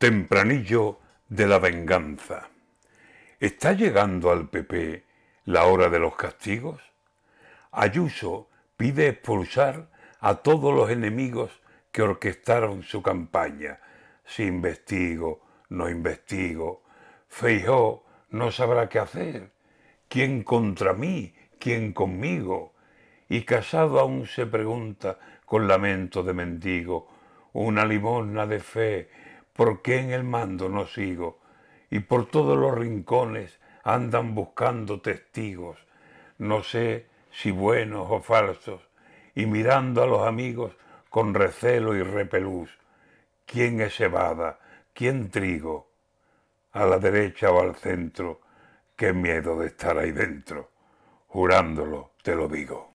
Tempranillo de la venganza. ¿Está llegando al PP la hora de los castigos? Ayuso pide expulsar a todos los enemigos que orquestaron su campaña. Si investigo, no investigo. Feijó no sabrá qué hacer. ¿Quién contra mí? ¿Quién conmigo? Y Casado aún se pregunta con lamento de mendigo, una limosna de fe ¿Por qué en el mando no sigo? Y por todos los rincones andan buscando testigos, no sé si buenos o falsos, y mirando a los amigos con recelo y repelús. ¿Quién es cebada? ¿Quién trigo? A la derecha o al centro, qué miedo de estar ahí dentro. Jurándolo, te lo digo.